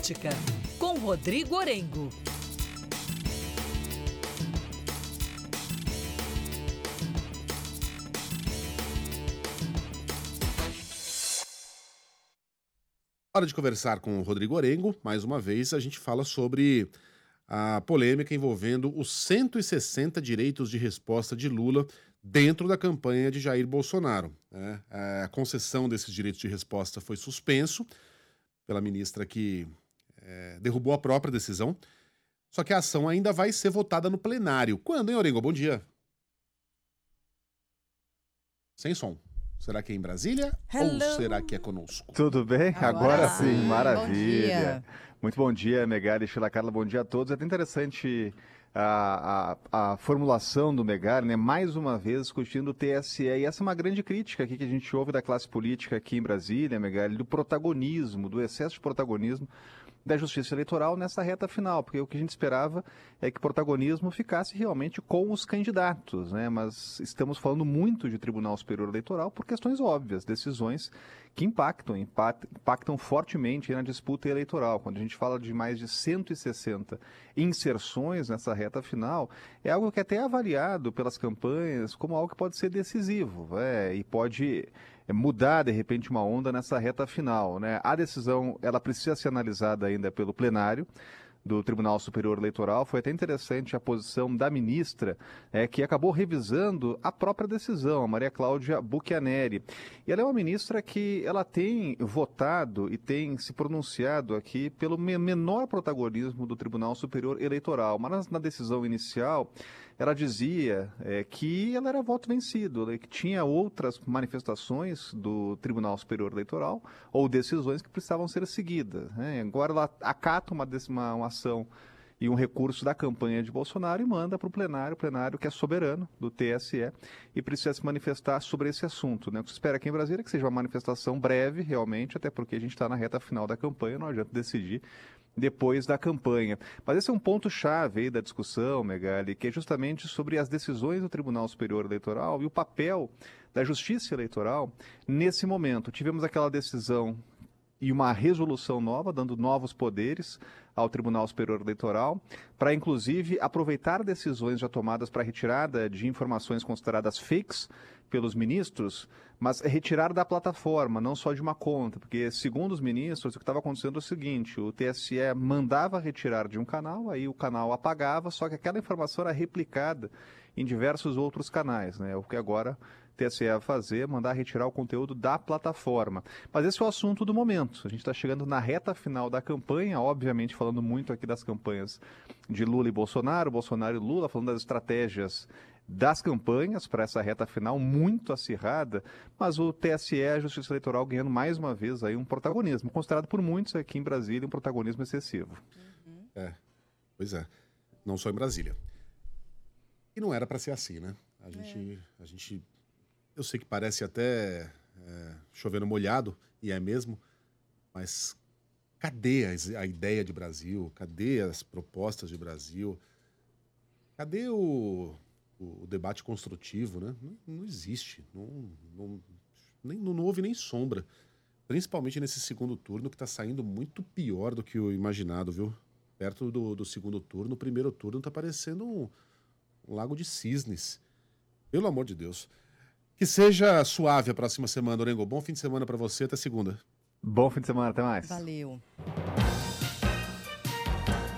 Política, com Rodrigo Orengo. Hora de conversar com o Rodrigo Orengo. Mais uma vez, a gente fala sobre a polêmica envolvendo os 160 direitos de resposta de Lula dentro da campanha de Jair Bolsonaro. né? A concessão desses direitos de resposta foi suspenso pela ministra que eh, derrubou a própria decisão. Só que a ação ainda vai ser votada no plenário. Quando, hein, Orengo? Bom dia. Sem som. Será que é em Brasília Hello. ou será que é conosco? Tudo bem? Agora Agora, sim. sim, Bom maravilha. dia. Muito bom dia, Megali, Sheila Carla, bom dia a todos. É até interessante a, a, a formulação do Megali, né? mais uma vez discutindo o TSE. E essa é uma grande crítica aqui que a gente ouve da classe política aqui em Brasília, Megali, do protagonismo, do excesso de protagonismo da justiça eleitoral nessa reta final, porque o que a gente esperava é que o protagonismo ficasse realmente com os candidatos, né? Mas estamos falando muito de Tribunal Superior Eleitoral por questões óbvias, decisões que impactam, impact- impactam fortemente na disputa eleitoral. Quando a gente fala de mais de 160 inserções nessa reta final, é algo que até é avaliado pelas campanhas como algo que pode ser decisivo, é, e pode mudar de repente uma onda nessa reta final, né? A decisão ela precisa ser analisada ainda pelo plenário do Tribunal Superior Eleitoral. Foi até interessante a posição da ministra, é, que acabou revisando a própria decisão, a Maria Cláudia Buchianeri. E ela é uma ministra que ela tem votado e tem se pronunciado aqui pelo me- menor protagonismo do Tribunal Superior Eleitoral. Mas na decisão inicial, ela dizia é, que ela era voto vencido, né, que tinha outras manifestações do Tribunal Superior Eleitoral ou decisões que precisavam ser seguidas. né. Agora ela acata uma, uma, uma ação e um recurso da campanha de Bolsonaro e manda para o plenário, o plenário que é soberano do TSE e precisa se manifestar sobre esse assunto. Né? O que se espera aqui em Brasília é que seja uma manifestação breve, realmente, até porque a gente está na reta final da campanha, não adianta decidir depois da campanha. Mas esse é um ponto-chave da discussão, Megali, que é justamente sobre as decisões do Tribunal Superior Eleitoral e o papel da Justiça Eleitoral nesse momento. Tivemos aquela decisão e uma resolução nova, dando novos poderes ao Tribunal Superior Eleitoral, para inclusive aproveitar decisões já tomadas para retirada de informações consideradas fakes pelos ministros, mas retirar da plataforma, não só de uma conta, porque segundo os ministros, o que estava acontecendo é o seguinte, o TSE mandava retirar de um canal, aí o canal apagava, só que aquela informação era replicada em diversos outros canais, né? O que agora TSE vai fazer, é mandar retirar o conteúdo da plataforma. Mas esse é o assunto do momento. A gente está chegando na reta final da campanha, obviamente falando muito aqui das campanhas de Lula e Bolsonaro, Bolsonaro e Lula, falando das estratégias das campanhas para essa reta final muito acirrada, mas o TSE, a Justiça Eleitoral, ganhando mais uma vez aí um protagonismo, considerado por muitos aqui em Brasília um protagonismo excessivo. É, pois é. Não só em Brasília. E não era para ser assim, né? A gente, a gente, eu sei que parece até é, chovendo molhado e é mesmo, mas cadê a, ideia de Brasil? Cadê as propostas de Brasil? Cadê o, o debate construtivo, né? Não, não existe. Não, não, nem, não houve nem sombra. Principalmente nesse segundo turno, que está saindo muito pior do que o imaginado, viu? Perto do, do segundo turno, o primeiro turno está parecendo um, um lago de cisnes. Pelo amor de Deus. Que seja suave a próxima semana, Orengo. Bom fim de semana para você, até segunda. Bom fim de semana, até mais. Valeu.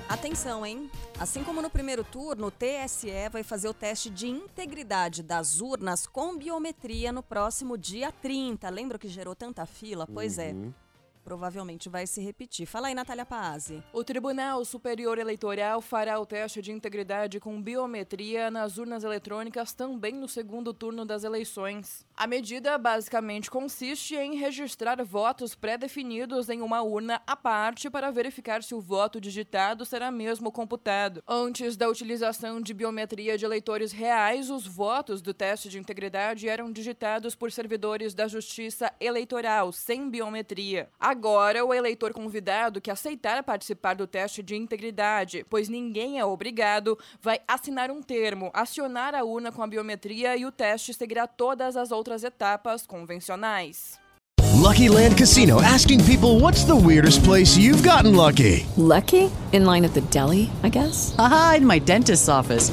Atenção, hein? Assim como no primeiro turno, o TSE vai fazer o teste de integridade das urnas com biometria no próximo dia 30. Lembra que gerou tanta fila? Pois é. Provavelmente vai se repetir. Fala aí, Natália Pazzi. O Tribunal Superior Eleitoral fará o teste de integridade com biometria nas urnas eletrônicas também no segundo turno das eleições. A medida basicamente consiste em registrar votos pré-definidos em uma urna à parte para verificar se o voto digitado será mesmo computado. Antes da utilização de biometria de eleitores reais, os votos do teste de integridade eram digitados por servidores da Justiça Eleitoral, sem biometria. Agora, o eleitor convidado que aceitar participar do teste de integridade, pois ninguém é obrigado, vai assinar um termo, acionar a urna com a biometria e o teste seguirá todas as outras etapas convencionais. Lucky Land Casino asking people what's the weirdest place you've gotten lucky? Lucky? In line at the deli, I guess? Aha, in my dentist's office.